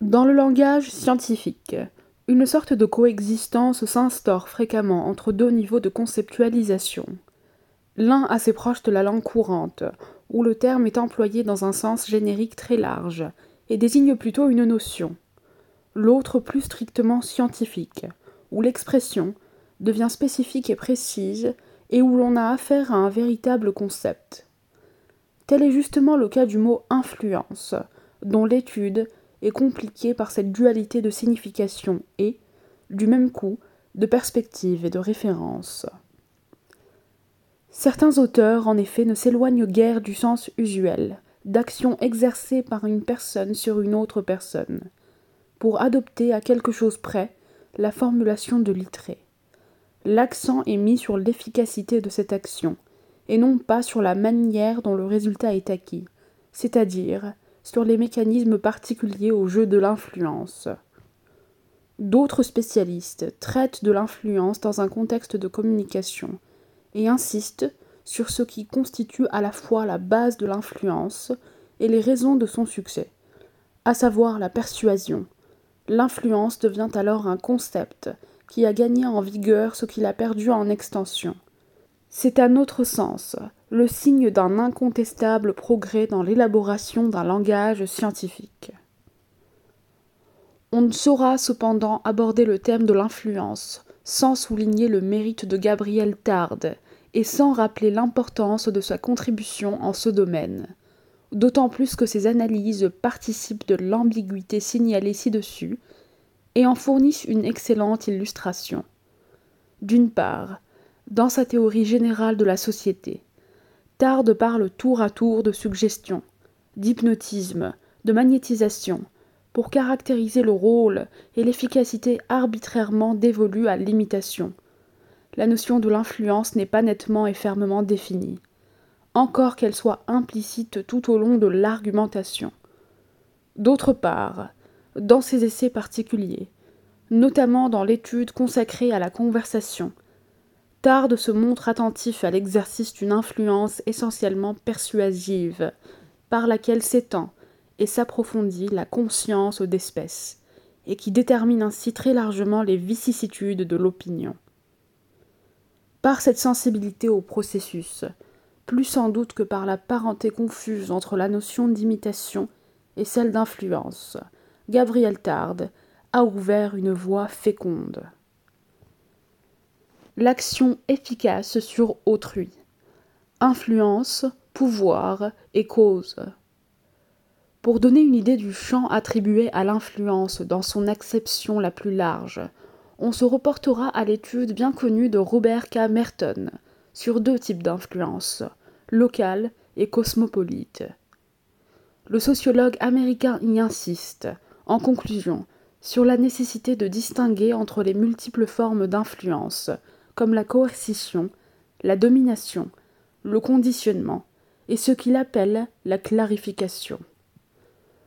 Dans le langage scientifique, une sorte de coexistence s'instaure fréquemment entre deux niveaux de conceptualisation. L'un assez proche de la langue courante, où le terme est employé dans un sens générique très large et désigne plutôt une notion. L'autre plus strictement scientifique, où l'expression devient spécifique et précise et où l'on a affaire à un véritable concept. Tel est justement le cas du mot influence, dont l'étude est compliquée par cette dualité de signification et, du même coup, de perspective et de référence. Certains auteurs, en effet, ne s'éloignent guère du sens usuel, d'action exercée par une personne sur une autre personne, pour adopter à quelque chose près la formulation de Littré. L'accent est mis sur l'efficacité de cette action, et non pas sur la manière dont le résultat est acquis, c'est-à-dire sur les mécanismes particuliers au jeu de l'influence. D'autres spécialistes traitent de l'influence dans un contexte de communication et insistent sur ce qui constitue à la fois la base de l'influence et les raisons de son succès, à savoir la persuasion. L'influence devient alors un concept qui a gagné en vigueur ce qu'il a perdu en extension. C'est à notre sens le signe d'un incontestable progrès dans l'élaboration d'un langage scientifique. On ne saura cependant aborder le thème de l'influence sans souligner le mérite de Gabriel Tarde et sans rappeler l'importance de sa contribution en ce domaine, d'autant plus que ses analyses participent de l'ambiguïté signalée ci-dessus et en fournissent une excellente illustration. D'une part, dans sa théorie générale de la société. Tarde parle tour à tour de suggestion, d'hypnotisme, de magnétisation, pour caractériser le rôle et l'efficacité arbitrairement dévolus à l'imitation. La notion de l'influence n'est pas nettement et fermement définie, encore qu'elle soit implicite tout au long de l'argumentation. D'autre part, dans ses essais particuliers, notamment dans l'étude consacrée à la conversation, Tarde se montre attentif à l'exercice d'une influence essentiellement persuasive, par laquelle s'étend et s'approfondit la conscience d'espèce, et qui détermine ainsi très largement les vicissitudes de l'opinion. Par cette sensibilité au processus, plus sans doute que par la parenté confuse entre la notion d'imitation et celle d'influence, Gabriel Tarde a ouvert une voie féconde l'action efficace sur autrui. Influence, pouvoir et cause. Pour donner une idée du champ attribué à l'influence dans son acception la plus large, on se reportera à l'étude bien connue de Robert K. Merton sur deux types d'influence, locale et cosmopolite. Le sociologue américain y insiste, en conclusion, sur la nécessité de distinguer entre les multiples formes d'influence comme la coercition, la domination, le conditionnement et ce qu'il appelle la clarification.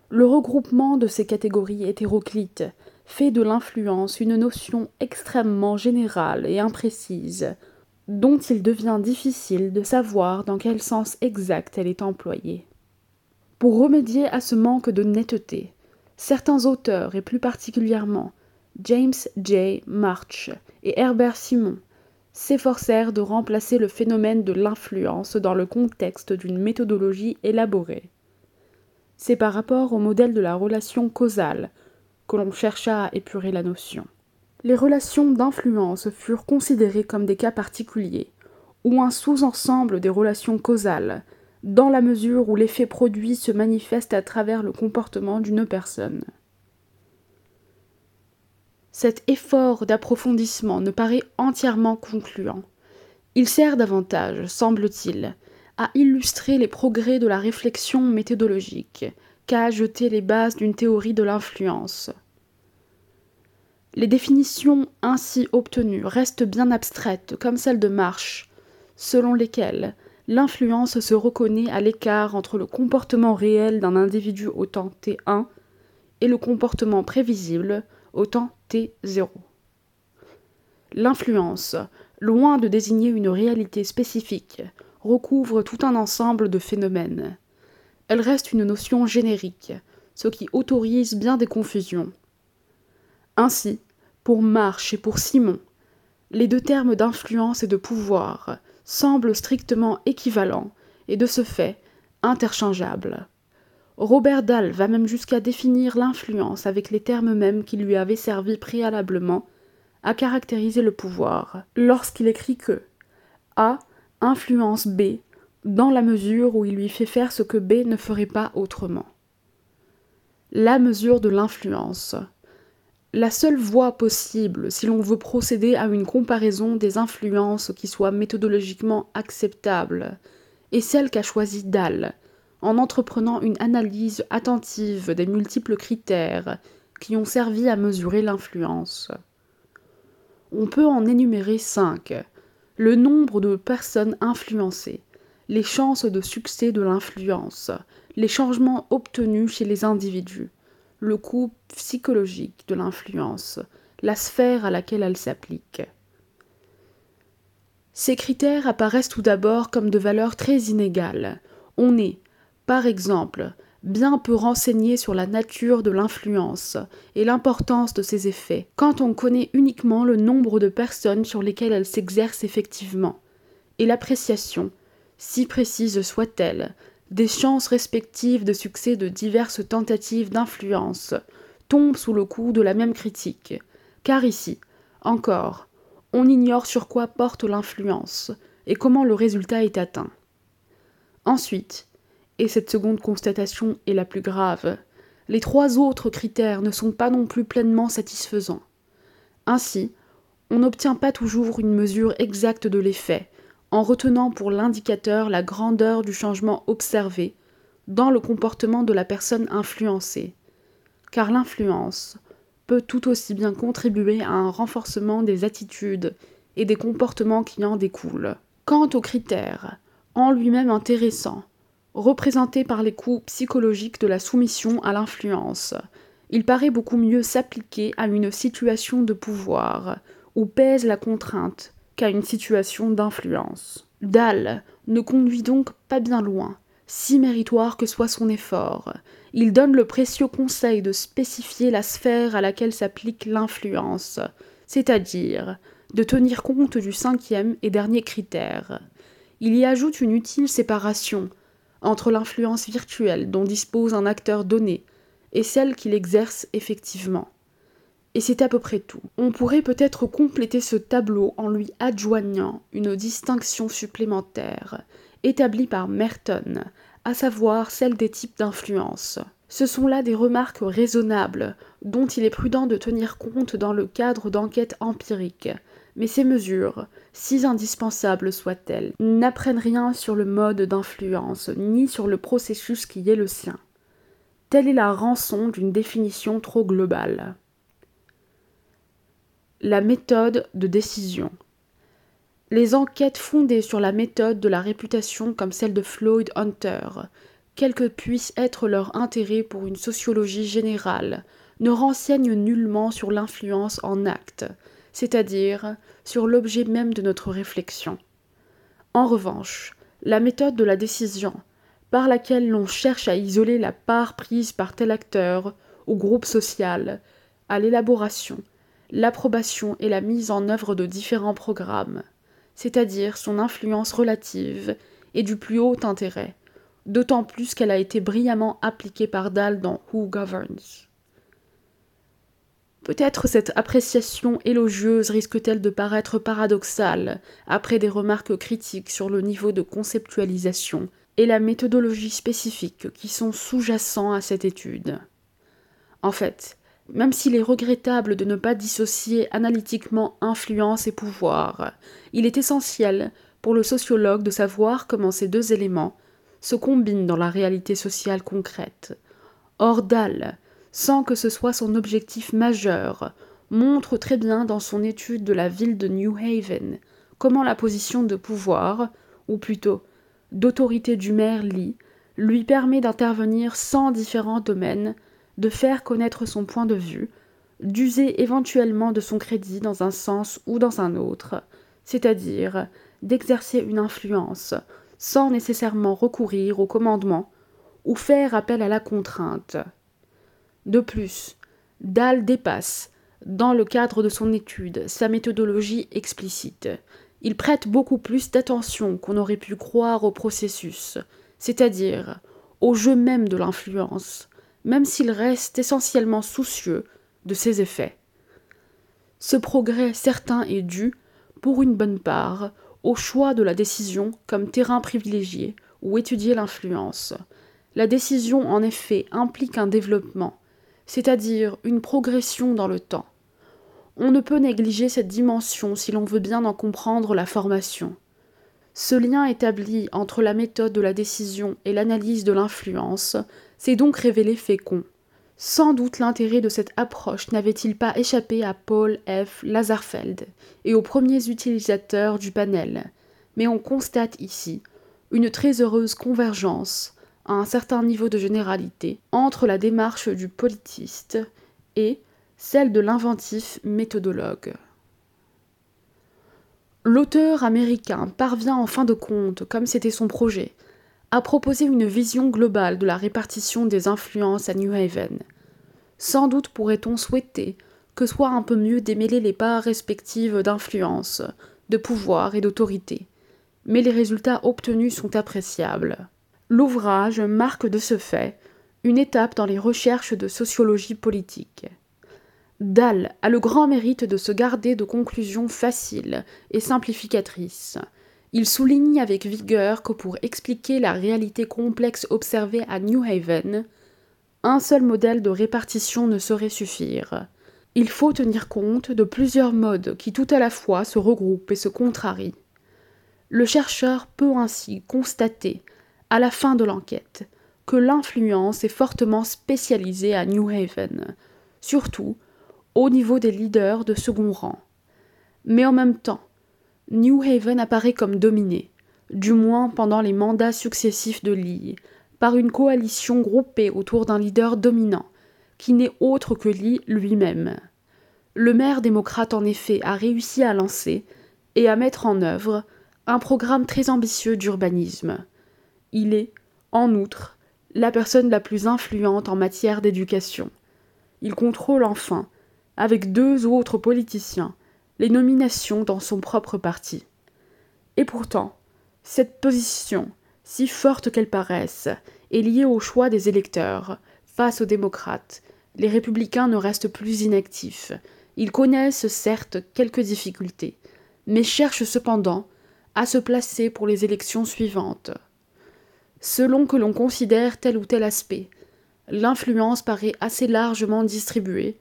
Le regroupement de ces catégories hétéroclites fait de l'influence une notion extrêmement générale et imprécise, dont il devient difficile de savoir dans quel sens exact elle est employée. Pour remédier à ce manque de netteté, certains auteurs, et plus particulièrement James J. March et Herbert Simon, s'efforcèrent de remplacer le phénomène de l'influence dans le contexte d'une méthodologie élaborée. C'est par rapport au modèle de la relation causale que l'on chercha à épurer la notion. Les relations d'influence furent considérées comme des cas particuliers, ou un sous-ensemble des relations causales, dans la mesure où l'effet produit se manifeste à travers le comportement d'une personne. Cet effort d'approfondissement ne paraît entièrement concluant. Il sert davantage, semble-t-il, à illustrer les progrès de la réflexion méthodologique qu'à jeter les bases d'une théorie de l'influence. Les définitions ainsi obtenues restent bien abstraites, comme celle de Marsh, selon lesquelles l'influence se reconnaît à l'écart entre le comportement réel d'un individu au temps T1 et le comportement prévisible au temps T0. L'influence, loin de désigner une réalité spécifique, recouvre tout un ensemble de phénomènes. elle reste une notion générique, ce qui autorise bien des confusions. Ainsi, pour Marche et pour Simon, les deux termes d'influence et de pouvoir semblent strictement équivalents et de ce fait interchangeables. Robert Dahl va même jusqu'à définir l'influence avec les termes mêmes qui lui avaient servi préalablement à caractériser le pouvoir, lorsqu'il écrit que A influence B dans la mesure où il lui fait faire ce que B ne ferait pas autrement. La mesure de l'influence. La seule voie possible si l'on veut procéder à une comparaison des influences qui soit méthodologiquement acceptable est celle qu'a choisie Dahl, en entreprenant une analyse attentive des multiples critères qui ont servi à mesurer l'influence. On peut en énumérer cinq le nombre de personnes influencées, les chances de succès de l'influence, les changements obtenus chez les individus, le coût psychologique de l'influence, la sphère à laquelle elle s'applique. Ces critères apparaissent tout d'abord comme de valeurs très inégales. On est, par exemple, bien peu renseigné sur la nature de l'influence et l'importance de ses effets, quand on connaît uniquement le nombre de personnes sur lesquelles elle s'exerce effectivement, et l'appréciation, si précise soit-elle, des chances respectives de succès de diverses tentatives d'influence, tombe sous le coup de la même critique, car ici, encore, on ignore sur quoi porte l'influence et comment le résultat est atteint. Ensuite, et cette seconde constatation est la plus grave, les trois autres critères ne sont pas non plus pleinement satisfaisants. Ainsi, on n'obtient pas toujours une mesure exacte de l'effet, en retenant pour l'indicateur la grandeur du changement observé dans le comportement de la personne influencée. Car l'influence peut tout aussi bien contribuer à un renforcement des attitudes et des comportements qui en découlent. Quant aux critères, en lui-même intéressants, représentés par les coûts psychologiques de la soumission à l'influence, il paraît beaucoup mieux s'appliquer à une situation de pouvoir, où pèse la contrainte, qu'à une situation d'influence. Dahl ne conduit donc pas bien loin, si méritoire que soit son effort. Il donne le précieux conseil de spécifier la sphère à laquelle s'applique l'influence, c'est-à-dire de tenir compte du cinquième et dernier critère. Il y ajoute une utile séparation entre l'influence virtuelle dont dispose un acteur donné et celle qu'il exerce effectivement. Et c'est à peu près tout. On pourrait peut-être compléter ce tableau en lui adjoignant une distinction supplémentaire, établie par Merton, à savoir celle des types d'influence. Ce sont là des remarques raisonnables, dont il est prudent de tenir compte dans le cadre d'enquêtes empiriques, mais ces mesures, si indispensables soient-elles, n'apprennent rien sur le mode d'influence, ni sur le processus qui est le sien. Telle est la rançon d'une définition trop globale. La méthode de décision. Les enquêtes fondées sur la méthode de la réputation comme celle de Floyd Hunter, quel que puisse être leur intérêt pour une sociologie générale, ne renseignent nullement sur l'influence en acte, c'est-à-dire sur l'objet même de notre réflexion. En revanche, la méthode de la décision, par laquelle l'on cherche à isoler la part prise par tel acteur ou groupe social à l'élaboration, l'approbation et la mise en œuvre de différents programmes, c'est-à-dire son influence relative et du plus haut intérêt, d'autant plus qu'elle a été brillamment appliquée par Dahl dans Who Governs. Peut-être cette appréciation élogieuse risque-t-elle de paraître paradoxale après des remarques critiques sur le niveau de conceptualisation et la méthodologie spécifique qui sont sous-jacents à cette étude. En fait, même s'il est regrettable de ne pas dissocier analytiquement influence et pouvoir, il est essentiel pour le sociologue de savoir comment ces deux éléments se combinent dans la réalité sociale concrète. Or, Dahl, sans que ce soit son objectif majeur, montre très bien dans son étude de la ville de New Haven comment la position de pouvoir, ou plutôt d'autorité du maire Lee, lui permet d'intervenir sans différents domaines de faire connaître son point de vue, d'user éventuellement de son crédit dans un sens ou dans un autre, c'est-à-dire d'exercer une influence sans nécessairement recourir au commandement ou faire appel à la contrainte. De plus, Dahl dépasse, dans le cadre de son étude, sa méthodologie explicite. Il prête beaucoup plus d'attention qu'on aurait pu croire au processus, c'est-à-dire au jeu même de l'influence, même s'il reste essentiellement soucieux de ses effets. Ce progrès certain est dû, pour une bonne part, au choix de la décision comme terrain privilégié où étudier l'influence. La décision, en effet, implique un développement, c'est-à-dire une progression dans le temps. On ne peut négliger cette dimension si l'on veut bien en comprendre la formation. Ce lien établi entre la méthode de la décision et l'analyse de l'influence s'est donc révélé fécond. Sans doute l'intérêt de cette approche n'avait-il pas échappé à Paul F. Lazarfeld et aux premiers utilisateurs du panel, mais on constate ici une très heureuse convergence à un certain niveau de généralité entre la démarche du politiste et celle de l'inventif méthodologue. L'auteur américain parvient en fin de compte, comme c'était son projet, à proposer une vision globale de la répartition des influences à New Haven. Sans doute pourrait-on souhaiter que soit un peu mieux démêler les parts respectives d'influence, de pouvoir et d'autorité, mais les résultats obtenus sont appréciables. L'ouvrage marque de ce fait une étape dans les recherches de sociologie politique. Dahl a le grand mérite de se garder de conclusions faciles et simplificatrices. Il souligne avec vigueur que pour expliquer la réalité complexe observée à New Haven, un seul modèle de répartition ne saurait suffire. Il faut tenir compte de plusieurs modes qui tout à la fois se regroupent et se contrarient. Le chercheur peut ainsi constater, à la fin de l'enquête, que l'influence est fortement spécialisée à New Haven, surtout au niveau des leaders de second rang. Mais en même temps, New Haven apparaît comme dominé, du moins pendant les mandats successifs de Lee, par une coalition groupée autour d'un leader dominant, qui n'est autre que Lee lui-même. Le maire démocrate en effet a réussi à lancer et à mettre en œuvre un programme très ambitieux d'urbanisme. Il est, en outre, la personne la plus influente en matière d'éducation. Il contrôle enfin, avec deux autres politiciens, les nominations dans son propre parti. Et pourtant, cette position, si forte qu'elle paraisse, est liée au choix des électeurs. Face aux démocrates, les républicains ne restent plus inactifs. Ils connaissent certes quelques difficultés, mais cherchent cependant à se placer pour les élections suivantes. Selon que l'on considère tel ou tel aspect, l'influence paraît assez largement distribuée,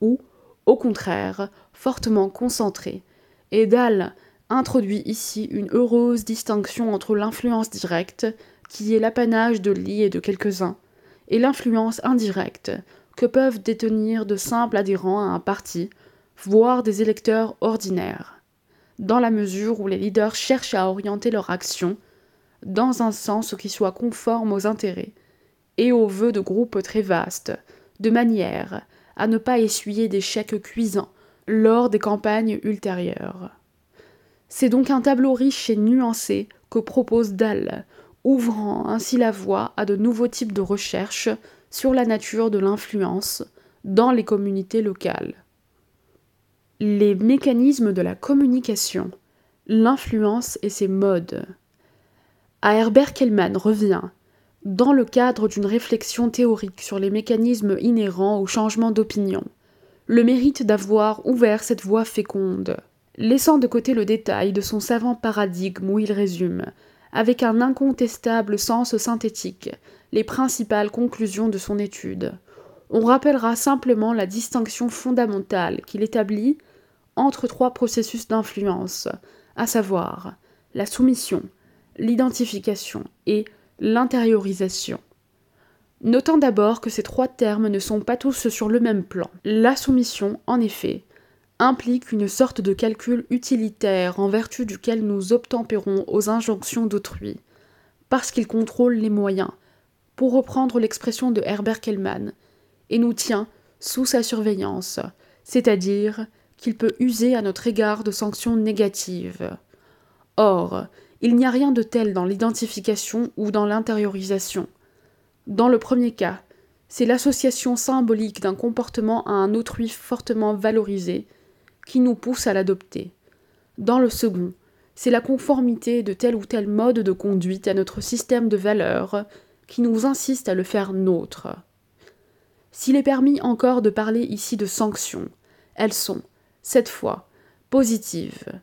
ou, au contraire, fortement concentrée, et Dahl introduit ici une heureuse distinction entre l'influence directe, qui est l'apanage de Lee et de quelques-uns, et l'influence indirecte, que peuvent détenir de simples adhérents à un parti, voire des électeurs ordinaires. Dans la mesure où les leaders cherchent à orienter leur action dans un sens qui soit conforme aux intérêts et aux vœux de groupes très vastes, de manière à ne pas essuyer d'échecs cuisants lors des campagnes ultérieures. C'est donc un tableau riche et nuancé que propose Dahl, ouvrant ainsi la voie à de nouveaux types de recherches sur la nature de l'influence dans les communautés locales les mécanismes de la communication, l'influence et ses modes. À Herbert Kellman revient, dans le cadre d'une réflexion théorique sur les mécanismes inhérents au changement d'opinion, le mérite d'avoir ouvert cette voie féconde, laissant de côté le détail de son savant paradigme où il résume, avec un incontestable sens synthétique, les principales conclusions de son étude. On rappellera simplement la distinction fondamentale qu'il établit entre trois processus d'influence, à savoir la soumission, l'identification et l'intériorisation. Notant d'abord que ces trois termes ne sont pas tous sur le même plan. La soumission, en effet, implique une sorte de calcul utilitaire en vertu duquel nous obtempérons aux injonctions d'autrui, parce qu'il contrôle les moyens, pour reprendre l'expression de Herbert Kellman, et nous tient sous sa surveillance, c'est-à-dire qu'il peut user à notre égard de sanctions négatives. Or, il n'y a rien de tel dans l'identification ou dans l'intériorisation. Dans le premier cas, c'est l'association symbolique d'un comportement à un autrui fortement valorisé qui nous pousse à l'adopter. Dans le second, c'est la conformité de tel ou tel mode de conduite à notre système de valeurs qui nous insiste à le faire nôtre. S'il est permis encore de parler ici de sanctions, elles sont, cette fois, positives.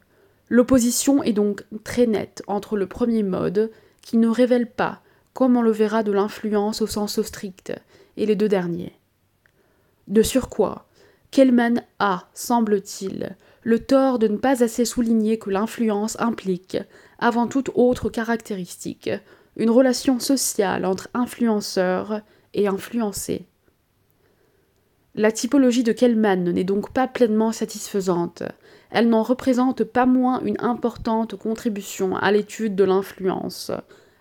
L'opposition est donc très nette entre le premier mode, qui ne révèle pas, comme on le verra, de l'influence au sens strict, et les deux derniers. De surcroît, Kellman a, semble-t-il, le tort de ne pas assez souligner que l'influence implique, avant toute autre caractéristique, une relation sociale entre influenceur et influencé. La typologie de Kellman n'est donc pas pleinement satisfaisante. Elle n'en représente pas moins une importante contribution à l'étude de l'influence,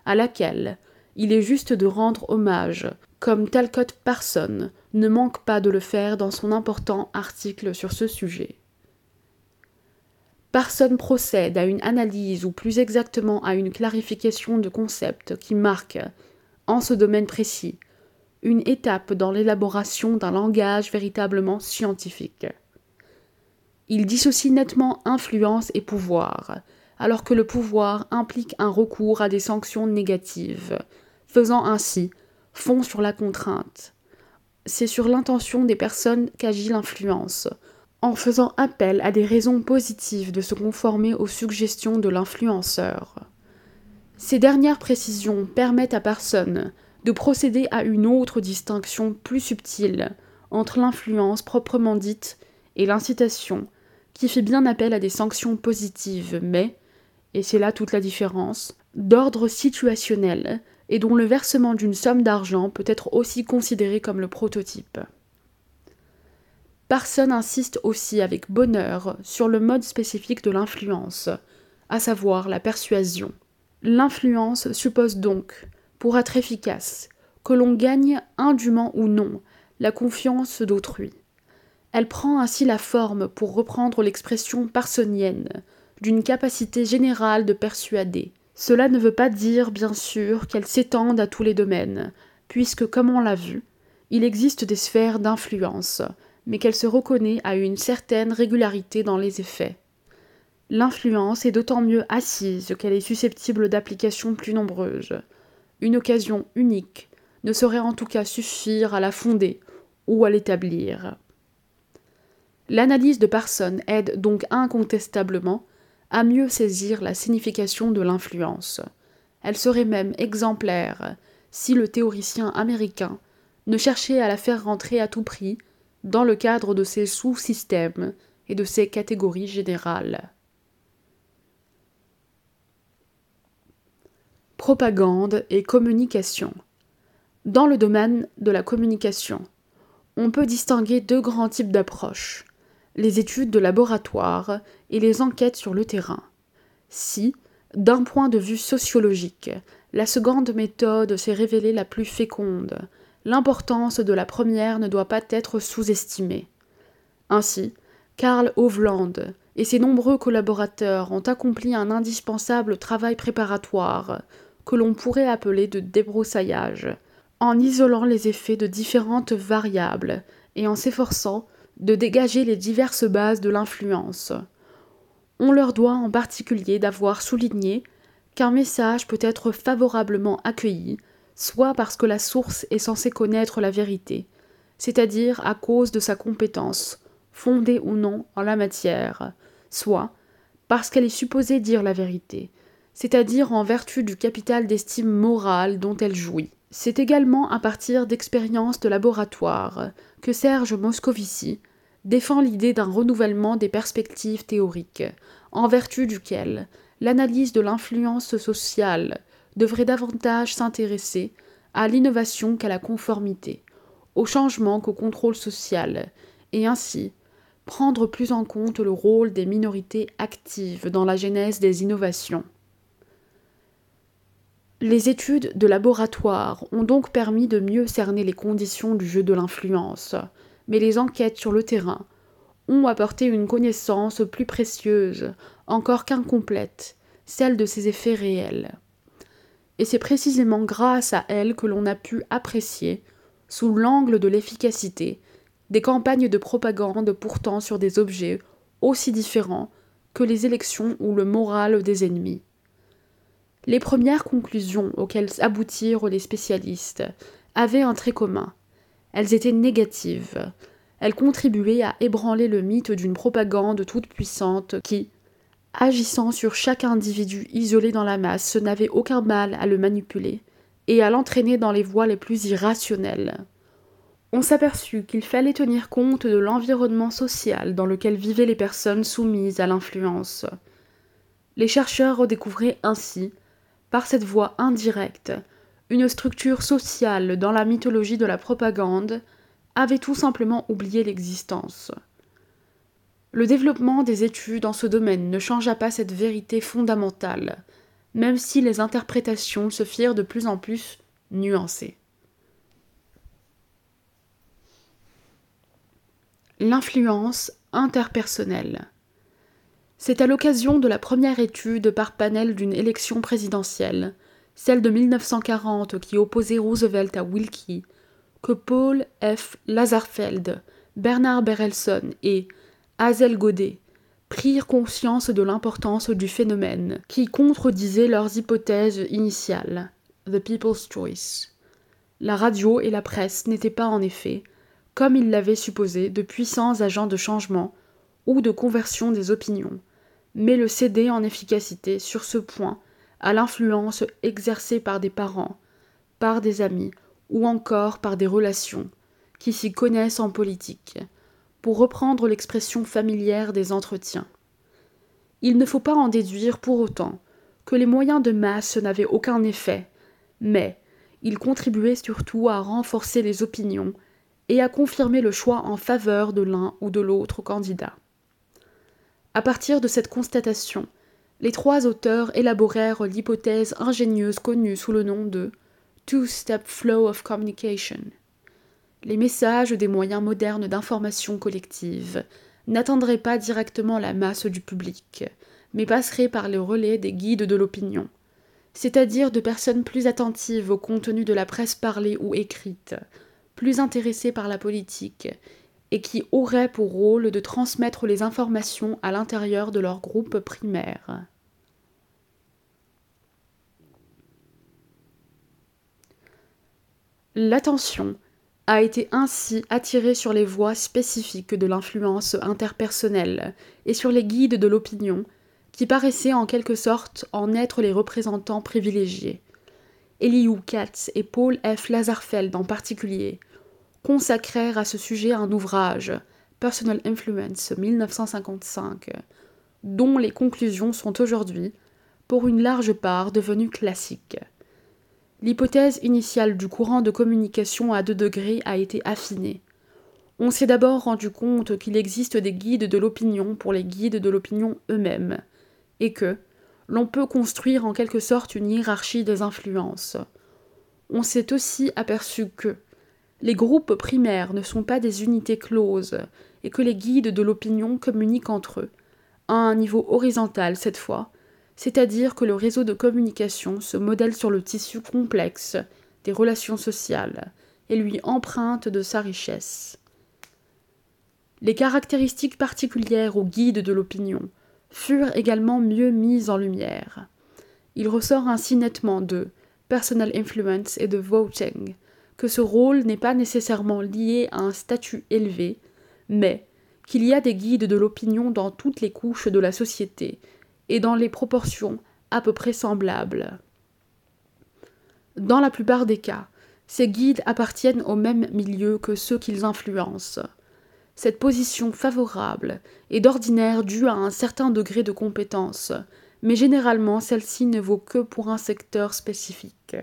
à laquelle il est juste de rendre hommage, comme Talcott Parson ne manque pas de le faire dans son important article sur ce sujet. Parson procède à une analyse ou plus exactement à une clarification de concepts qui marque, en ce domaine précis, une étape dans l'élaboration d'un langage véritablement scientifique. Il dissocie nettement influence et pouvoir, alors que le pouvoir implique un recours à des sanctions négatives, faisant ainsi fond sur la contrainte. C'est sur l'intention des personnes qu'agit l'influence, en faisant appel à des raisons positives de se conformer aux suggestions de l'influenceur. Ces dernières précisions permettent à personne de procéder à une autre distinction plus subtile entre l'influence proprement dite et l'incitation, qui fait bien appel à des sanctions positives, mais, et c'est là toute la différence, d'ordre situationnel, et dont le versement d'une somme d'argent peut être aussi considéré comme le prototype. Parson insiste aussi avec bonheur sur le mode spécifique de l'influence, à savoir la persuasion. L'influence suppose donc pour être efficace, que l'on gagne indûment ou non la confiance d'autrui. Elle prend ainsi la forme, pour reprendre l'expression parsonienne, d'une capacité générale de persuader. Cela ne veut pas dire, bien sûr, qu'elle s'étende à tous les domaines, puisque, comme on l'a vu, il existe des sphères d'influence, mais qu'elle se reconnaît à une certaine régularité dans les effets. L'influence est d'autant mieux assise qu'elle est susceptible d'applications plus nombreuses une occasion unique ne saurait en tout cas suffire à la fonder ou à l'établir. L'analyse de Parson aide donc incontestablement à mieux saisir la signification de l'influence. Elle serait même exemplaire si le théoricien américain ne cherchait à la faire rentrer à tout prix dans le cadre de ses sous-systèmes et de ses catégories générales. Propagande et communication. Dans le domaine de la communication, on peut distinguer deux grands types d'approches les études de laboratoire et les enquêtes sur le terrain. Si, d'un point de vue sociologique, la seconde méthode s'est révélée la plus féconde, l'importance de la première ne doit pas être sous-estimée. Ainsi, Karl Hovland et ses nombreux collaborateurs ont accompli un indispensable travail préparatoire que l'on pourrait appeler de débroussaillage, en isolant les effets de différentes variables et en s'efforçant de dégager les diverses bases de l'influence. On leur doit en particulier d'avoir souligné qu'un message peut être favorablement accueilli, soit parce que la source est censée connaître la vérité, c'est-à-dire à cause de sa compétence, fondée ou non en la matière, soit parce qu'elle est supposée dire la vérité, c'est-à-dire en vertu du capital d'estime morale dont elle jouit. C'est également à partir d'expériences de laboratoire que Serge Moscovici défend l'idée d'un renouvellement des perspectives théoriques, en vertu duquel l'analyse de l'influence sociale devrait davantage s'intéresser à l'innovation qu'à la conformité, au changement qu'au contrôle social, et ainsi prendre plus en compte le rôle des minorités actives dans la genèse des innovations. Les études de laboratoire ont donc permis de mieux cerner les conditions du jeu de l'influence, mais les enquêtes sur le terrain ont apporté une connaissance plus précieuse, encore qu'incomplète, celle de ses effets réels. et c'est précisément grâce à elle que l'on a pu apprécier, sous l'angle de l'efficacité, des campagnes de propagande portant sur des objets aussi différents que les élections ou le moral des ennemis. Les premières conclusions auxquelles aboutirent les spécialistes avaient un trait commun. Elles étaient négatives. Elles contribuaient à ébranler le mythe d'une propagande toute puissante qui, agissant sur chaque individu isolé dans la masse, n'avait aucun mal à le manipuler et à l'entraîner dans les voies les plus irrationnelles. On s'aperçut qu'il fallait tenir compte de l'environnement social dans lequel vivaient les personnes soumises à l'influence. Les chercheurs redécouvraient ainsi, par cette voie indirecte, une structure sociale dans la mythologie de la propagande, avait tout simplement oublié l'existence. Le développement des études dans ce domaine ne changea pas cette vérité fondamentale, même si les interprétations se firent de plus en plus nuancées. L'influence interpersonnelle. C'est à l'occasion de la première étude par panel d'une élection présidentielle, celle de 1940 qui opposait Roosevelt à Wilkie, que Paul F. Lazarfeld, Bernard Berelson et Hazel Godet prirent conscience de l'importance du phénomène, qui contredisait leurs hypothèses initiales. The People's Choice. La radio et la presse n'étaient pas en effet, comme ils l'avaient supposé, de puissants agents de changement ou de conversion des opinions, mais le céder en efficacité sur ce point à l'influence exercée par des parents, par des amis ou encore par des relations qui s'y connaissent en politique, pour reprendre l'expression familière des entretiens. Il ne faut pas en déduire pour autant que les moyens de masse n'avaient aucun effet, mais ils contribuaient surtout à renforcer les opinions et à confirmer le choix en faveur de l'un ou de l'autre candidat. À partir de cette constatation, les trois auteurs élaborèrent l'hypothèse ingénieuse connue sous le nom de Two-Step Flow of Communication. Les messages des moyens modernes d'information collective n'attendraient pas directement la masse du public, mais passeraient par le relais des guides de l'opinion, c'est-à-dire de personnes plus attentives au contenu de la presse parlée ou écrite, plus intéressées par la politique, et qui auraient pour rôle de transmettre les informations à l'intérieur de leur groupe primaire. L'attention a été ainsi attirée sur les voies spécifiques de l'influence interpersonnelle et sur les guides de l'opinion, qui paraissaient en quelque sorte en être les représentants privilégiés. Elihu Katz et Paul F. Lazarfeld en particulier consacrèrent à ce sujet un ouvrage, Personal Influence 1955, dont les conclusions sont aujourd'hui, pour une large part, devenues classiques. L'hypothèse initiale du courant de communication à deux degrés a été affinée. On s'est d'abord rendu compte qu'il existe des guides de l'opinion pour les guides de l'opinion eux-mêmes, et que l'on peut construire en quelque sorte une hiérarchie des influences. On s'est aussi aperçu que les groupes primaires ne sont pas des unités closes, et que les guides de l'opinion communiquent entre eux, à un niveau horizontal cette fois, c'est-à-dire que le réseau de communication se modèle sur le tissu complexe des relations sociales et lui emprunte de sa richesse. Les caractéristiques particulières aux guides de l'opinion furent également mieux mises en lumière. Il ressort ainsi nettement de personal influence et de voting que ce rôle n'est pas nécessairement lié à un statut élevé, mais qu'il y a des guides de l'opinion dans toutes les couches de la société et dans les proportions à peu près semblables. Dans la plupart des cas, ces guides appartiennent au même milieu que ceux qu'ils influencent. Cette position favorable est d'ordinaire due à un certain degré de compétence, mais généralement celle-ci ne vaut que pour un secteur spécifique.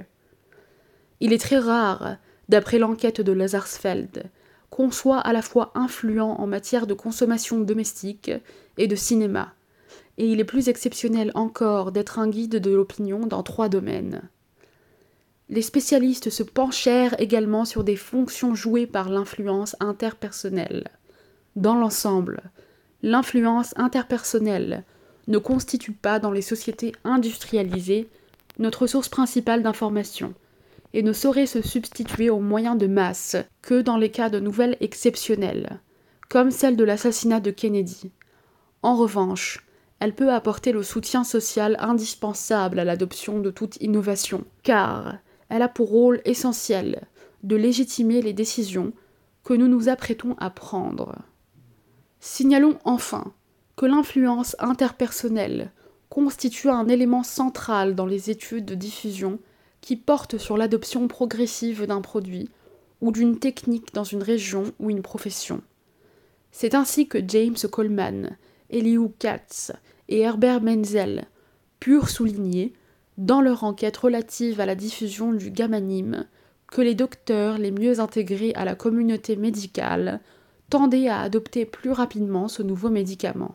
Il est très rare, d'après l'enquête de Lazarsfeld, qu'on soit à la fois influent en matière de consommation domestique et de cinéma, et il est plus exceptionnel encore d'être un guide de l'opinion dans trois domaines. Les spécialistes se penchèrent également sur des fonctions jouées par l'influence interpersonnelle. Dans l'ensemble, l'influence interpersonnelle ne constitue pas dans les sociétés industrialisées notre source principale d'information, et ne saurait se substituer aux moyens de masse que dans les cas de nouvelles exceptionnelles, comme celle de l'assassinat de Kennedy. En revanche, elle peut apporter le soutien social indispensable à l'adoption de toute innovation, car elle a pour rôle essentiel de légitimer les décisions que nous nous apprêtons à prendre. Signalons enfin que l'influence interpersonnelle constitue un élément central dans les études de diffusion qui portent sur l'adoption progressive d'un produit ou d'une technique dans une région ou une profession. C'est ainsi que James Coleman, Elihu Katz et Herbert Menzel purent souligner, dans leur enquête relative à la diffusion du gamanime, que les docteurs les mieux intégrés à la communauté médicale tendaient à adopter plus rapidement ce nouveau médicament.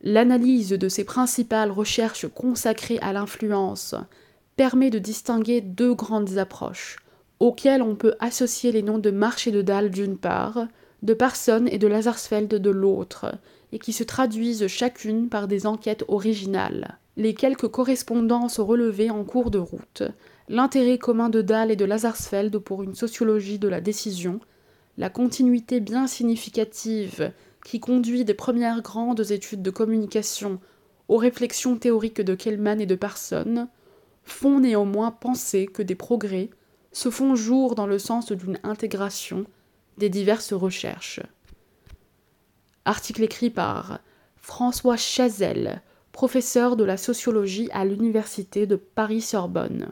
L'analyse de ces principales recherches consacrées à l'influence permet de distinguer deux grandes approches, auxquelles on peut associer les noms de March et de Dahl d'une part, de Parson et de Lazarsfeld de l'autre, et qui se traduisent chacune par des enquêtes originales. Les quelques correspondances relevées en cours de route, l'intérêt commun de Dahl et de Lazarsfeld pour une sociologie de la décision, la continuité bien significative qui conduit des premières grandes études de communication aux réflexions théoriques de Kellman et de Parson, font néanmoins penser que des progrès se font jour dans le sens d'une intégration des diverses recherches. Article écrit par François Chazelle, professeur de la sociologie à l'Université de Paris-Sorbonne.